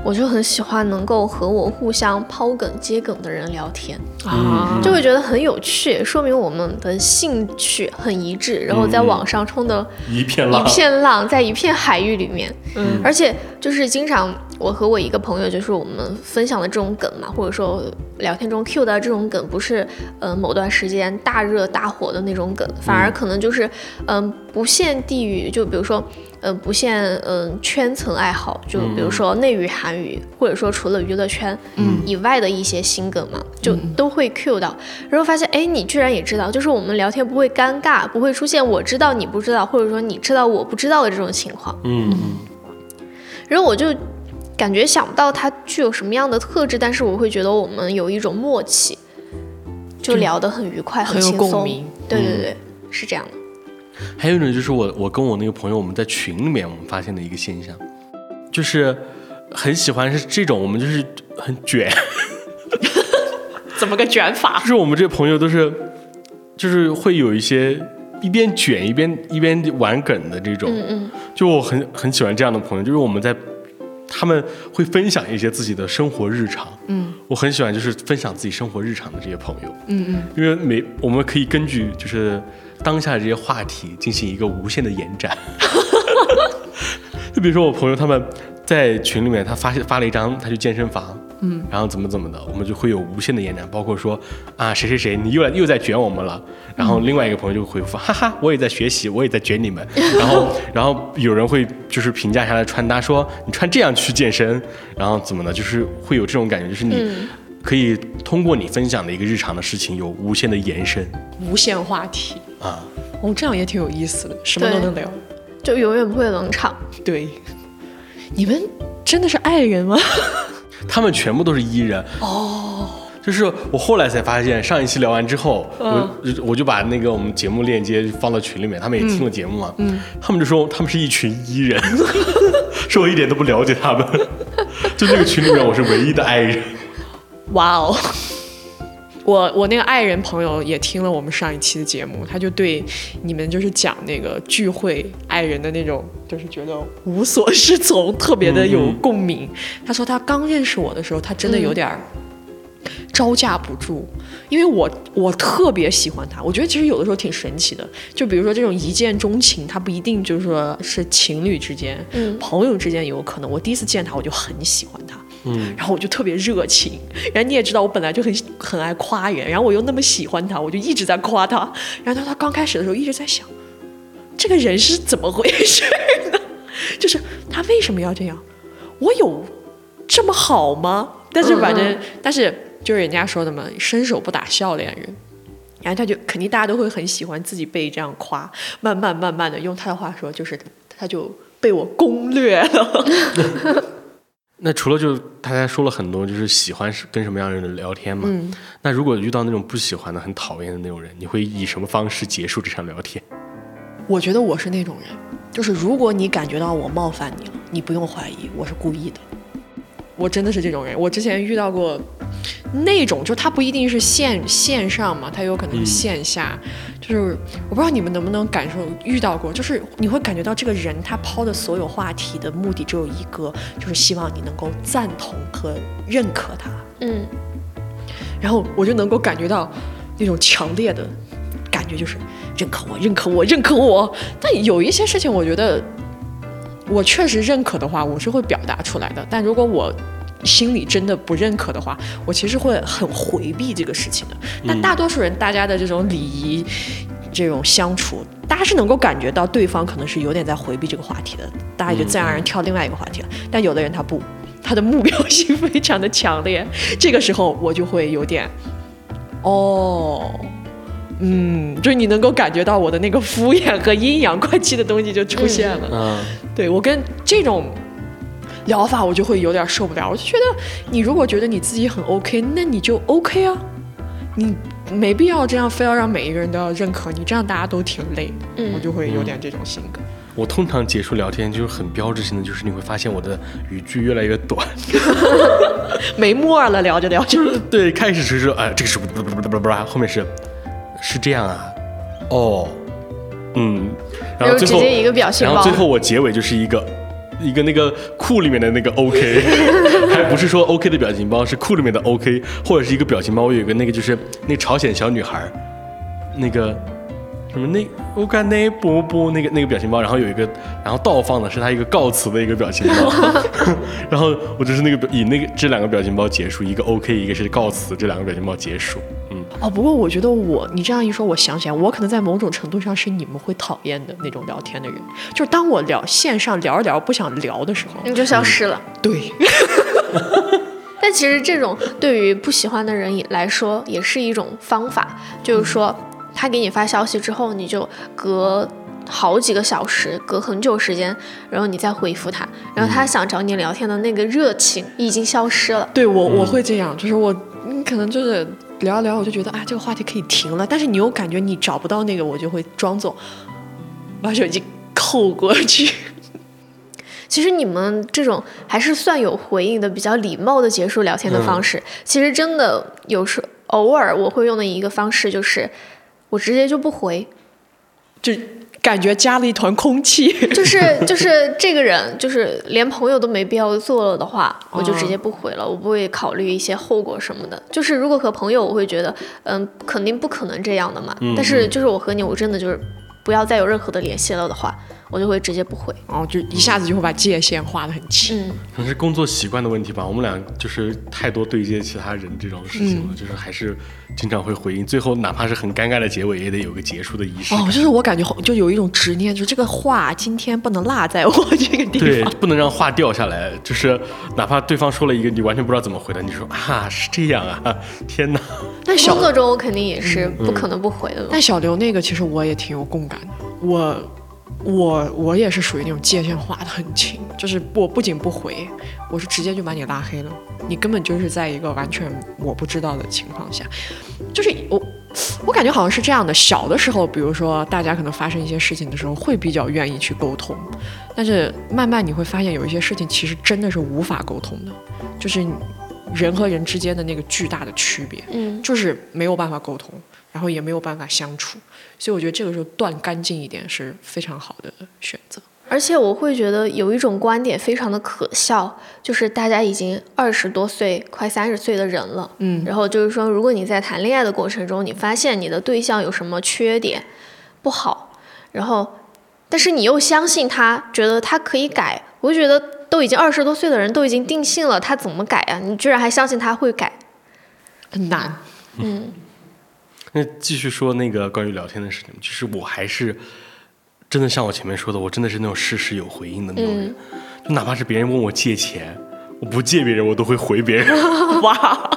我就很喜欢能够和我互相抛梗接梗的人聊天。啊，就会觉得很有趣，说明我们的兴趣很一致，然后在网上冲的一片浪，一片浪在一片海域里面，嗯，而且就是经常我和我一个朋友，就是我们分享的这种梗嘛，或者说聊天中 Q 到这种梗，不是呃某段时间大热大火的那种梗，反而可能就是嗯不限地域，就比如说。呃，不限嗯圈层爱好，就比如说内娱、韩语，或者说除了娱乐圈以外的一些新梗嘛，就都会 Q 到。然后发现，哎，你居然也知道，就是我们聊天不会尴尬，不会出现我知道你不知道，或者说你知道我不知道的这种情况。嗯。然后我就感觉想不到他具有什么样的特质，但是我会觉得我们有一种默契，就聊得很愉快，很轻松。对对对，是这样的。还有一种就是我，我跟我那个朋友，我们在群里面，我们发现的一个现象，就是很喜欢是这种，我们就是很卷，怎么个卷法？就是我们这朋友都是，就是会有一些一边卷一边一边玩梗的这种，嗯嗯，就我很很喜欢这样的朋友，就是我们在他们会分享一些自己的生活日常，嗯，我很喜欢就是分享自己生活日常的这些朋友，嗯嗯，因为每我们可以根据就是。当下的这些话题进行一个无限的延展，就比如说我朋友他们在群里面，他发发了一张他去健身房，嗯，然后怎么怎么的，我们就会有无限的延展，包括说啊谁谁谁你又来又在卷我们了，然后另外一个朋友就会回复哈哈我也在学习，我也在卷你们，然后然后有人会就是评价下来穿搭说你穿这样去健身，然后怎么的，就是会有这种感觉，就是你可以通过你分享的一个日常的事情有无限的延伸，无限话题。啊，哦，这样也挺有意思的，什么都能聊，就永远不会冷场。对，你们真的是爱人吗？他们全部都是伊人。哦。就是我后来才发现，上一期聊完之后，我我就把那个我们节目链接放到群里面，他们也听了节目嘛，嗯，他们就说他们是一群伊人，说我一点都不了解他们，就那个群里面我是唯一的爱人。哇哦。我我那个爱人朋友也听了我们上一期的节目，他就对你们就是讲那个聚会爱人的那种，就是觉得无所适从，特别的有共鸣。他说他刚认识我的时候，他真的有点招架不住，因为我我特别喜欢他。我觉得其实有的时候挺神奇的，就比如说这种一见钟情，他不一定就是说是情侣之间，嗯朋友之间有可能。我第一次见他，我就很喜欢他。嗯，然后我就特别热情，然后你也知道我本来就很很爱夸人，然后我又那么喜欢他，我就一直在夸他。然后他他刚开始的时候一直在想，这个人是怎么回事呢？就是他为什么要这样？我有这么好吗？但是反正，但是就是人家说的嘛，伸手不打笑脸人。然后他就肯定大家都会很喜欢自己被这样夸，慢慢慢慢的用他的话说，就是他就被我攻略了。那除了就大家说了很多，就是喜欢跟什么样的人聊天嘛？嗯。那如果遇到那种不喜欢的、很讨厌的那种人，你会以什么方式结束这场聊天？我觉得我是那种人，就是如果你感觉到我冒犯你了，你不用怀疑我是故意的。我真的是这种人。我之前遇到过那种，就他不一定是线线上嘛，他有可能是线下。就是我不知道你们能不能感受遇到过，就是你会感觉到这个人他抛的所有话题的目的只有一个，就是希望你能够赞同和认可他。嗯。然后我就能够感觉到那种强烈的感觉，就是认可我，认可我，认可我。但有一些事情，我觉得我确实认可的话，我是会表达出来的。但如果我心里真的不认可的话，我其实会很回避这个事情的。但大多数人，大家的这种礼仪。这种相处，大家是能够感觉到对方可能是有点在回避这个话题的，大家就自然而然跳另外一个话题了。但有的人他不，他的目标性非常的强烈，这个时候我就会有点，哦，嗯，就是你能够感觉到我的那个敷衍和阴阳怪气的东西就出现了。嗯，对我跟这种疗法我就会有点受不了，我就觉得你如果觉得你自己很 OK，那你就 OK 啊，你。没必要这样，非要让每一个人都要认可你，这样大家都挺累的。我就会有点这种性格。我通常结束聊天就是很标志性的，就是你会发现我的语句越来越短，没沫了，聊着聊着。对，开始是说，哎，这个是不不不不不不，后面是是这样啊，哦，嗯，然后最后一个表情然后最后我结尾就是一个。一个那个库里面的那个 OK，还不是说 OK 的表情包，是库里面的 OK，或者是一个表情包，我有一个那个就是那朝鲜小女孩，那个什么那乌干那波波那个那个表情包，然后有一个，然后倒放的是他一个告辞的一个表情包，然后我就是那个以那个这两个表情包结束，一个 OK，一个是告辞，这两个表情包结束。哦，不过我觉得我你这样一说，我想起来，我可能在某种程度上是你们会讨厌的那种聊天的人，就是当我聊线上聊着聊不想聊的时候，你就消失了。对。但其实这种对于不喜欢的人来说也是一种方法，就是说他给你发消息之后，你就隔好几个小时，隔很久时间，然后你再回复他，然后他想找你聊天的那个热情已经消失了。对我我会这样，就是我你可能就是。聊一聊，我就觉得啊，这个话题可以停了。但是你又感觉你找不到那个，我就会装作把手机扣过去。其实你们这种还是算有回应的，比较礼貌的结束聊天的方式。其实真的有时偶尔我会用的一个方式就是，我直接就不回。就。感觉加了一团空气，就是 就是这个人，就是连朋友都没必要做了的话，我就直接不回了，我不会考虑一些后果什么的。就是如果和朋友，我会觉得，嗯，肯定不可能这样的嘛。但是就是我和你，我真的就是不要再有任何的联系了的话。我就会直接不回，然后就一下子就会把界限画得很清。可能是工作习惯的问题吧，我们俩就是太多对接其他人这种事情了，就是还是经常会回应，最后哪怕是很尴尬的结尾，也得有个结束的仪式。哦，就是我感觉就有一种执念，就是这个话今天不能落在我这个地方，对，不能让话掉下来。就是哪怕对方说了一个你完全不知道怎么回的，你说啊是这样啊，天哪！但工作中我肯定也是不可能不回的。但小刘那个其实我也挺有共感的，我。我我也是属于那种界限划得很清，就是我不仅不回，我是直接就把你拉黑了，你根本就是在一个完全我不知道的情况下，就是我 我感觉好像是这样的。小的时候，比如说大家可能发生一些事情的时候，会比较愿意去沟通，但是慢慢你会发现有一些事情其实真的是无法沟通的，就是人和人之间的那个巨大的区别，嗯，就是没有办法沟通。然后也没有办法相处，所以我觉得这个时候断干净一点是非常好的选择。而且我会觉得有一种观点非常的可笑，就是大家已经二十多岁、快三十岁的人了，嗯，然后就是说，如果你在谈恋爱的过程中，你发现你的对象有什么缺点不好，然后，但是你又相信他，觉得他可以改，我就觉得都已经二十多岁的人都已经定性了，他怎么改啊？你居然还相信他会改，很难，嗯。那继续说那个关于聊天的事情，其实我还是真的像我前面说的，我真的是那种事事有回应的那种人，就哪怕是别人问我借钱，我不借别人，我都会回别人。哇，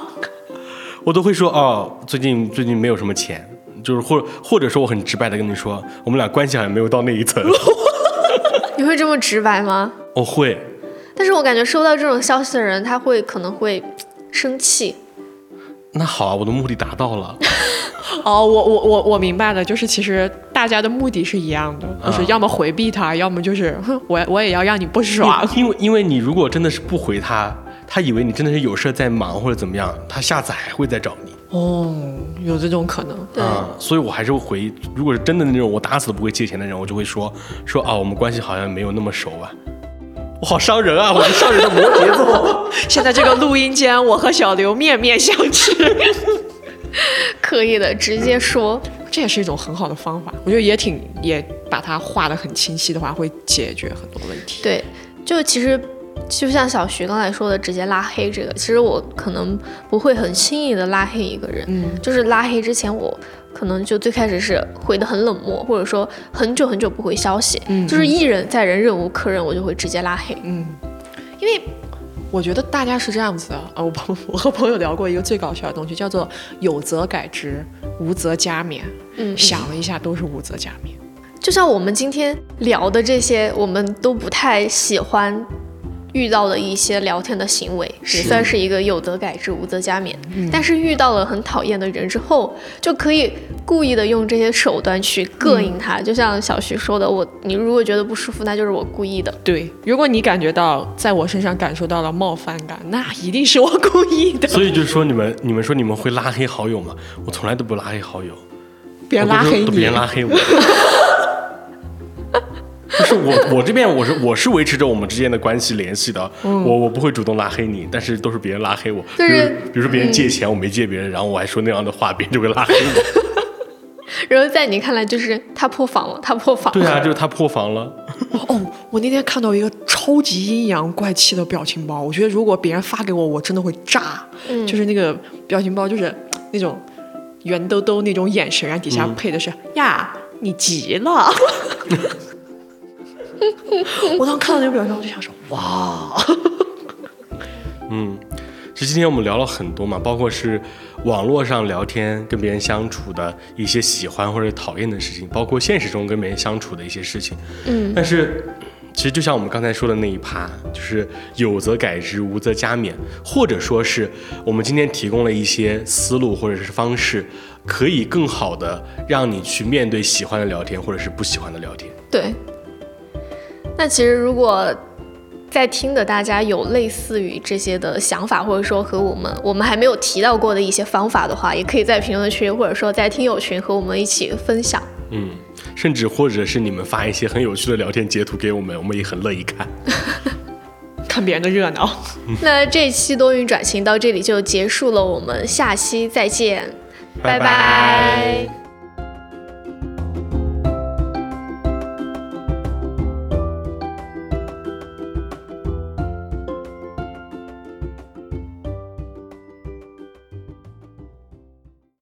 我都会说哦，最近最近没有什么钱，就是或或者说我很直白的跟你说，我们俩关系好像没有到那一层。你会这么直白吗？我会。但是我感觉收到这种消息的人，他会可能会生气。那好啊，我的目的达到了。哦，我我我我明白了，就是其实大家的目的是一样的，就是要么回避他，要么就是 哼，我我也要让你不爽。因为因为你如果真的是不回他，他以为你真的是有事在忙或者怎么样，他下次还会再找你。哦，有这种可能。对，所以我还是会回。如果是真的那种我打死都不会借钱的人，我就会说说啊，我们关系好像没有那么熟吧。我好伤人啊！我是伤人的摩羯座。现在这个录音间，我和小刘面面相觑。可以的，直接说。这也是一种很好的方法。我觉得也挺也把它画得很清晰的话，会解决很多问题。对，就其实就像小徐刚才说的，直接拉黑这个，其实我可能不会很轻易的拉黑一个人。嗯，就是拉黑之前，我可能就最开始是回的很冷漠，或者说很久很久不回消息。嗯，就是一忍再忍，忍无可忍，我就会直接拉黑。嗯，因为。我觉得大家是这样子的啊，我朋 我和朋友聊过一个最搞笑的东西，叫做有则改之，无则加勉。嗯，想了一下，都是无则加勉。就像我们今天聊的这些，我们都不太喜欢。遇到了一些聊天的行为，也算是一个有则改之，无则加勉。但是遇到了很讨厌的人之后，就可以故意的用这些手段去膈应他。就像小徐说的，我你如果觉得不舒服，那就是我故意的。对，如果你感觉到在我身上感受到了冒犯感，那一定是我故意的。所以就说你们，你们说你们会拉黑好友吗？我从来都不拉黑好友，别人拉黑你，别人拉黑我。不是我，我这边我是我是维持着我们之间的关系联系的，我我不会主动拉黑你，但是都是别人拉黑我，比如比如说别人借钱我没借别人，然后我还说那样的话，别人就会拉黑我。然后在你看来就是他破防了，他破防了。对啊，就是他破防了。哦，我那天看到一个超级阴阳怪气的表情包，我觉得如果别人发给我，我真的会炸。嗯，就是那个表情包，就是那种圆兜兜那种眼神，然后底下配的是呀，你急了。我当看到那个表情，我就想说，哇，嗯，其实今天我们聊了很多嘛，包括是网络上聊天跟别人相处的一些喜欢或者讨厌的事情，包括现实中跟别人相处的一些事情，嗯，但是其实就像我们刚才说的那一趴，就是有则改之，无则加勉，或者说是我们今天提供了一些思路或者是方式，可以更好的让你去面对喜欢的聊天或者是不喜欢的聊天，对。那其实，如果在听的大家有类似于这些的想法，或者说和我们我们还没有提到过的一些方法的话，也可以在评论区或者说在听友群和我们一起分享。嗯，甚至或者是你们发一些很有趣的聊天截图给我们，我们也很乐意看，看别人的热闹。那这期多云转晴到这里就结束了，我们下期再见，拜拜。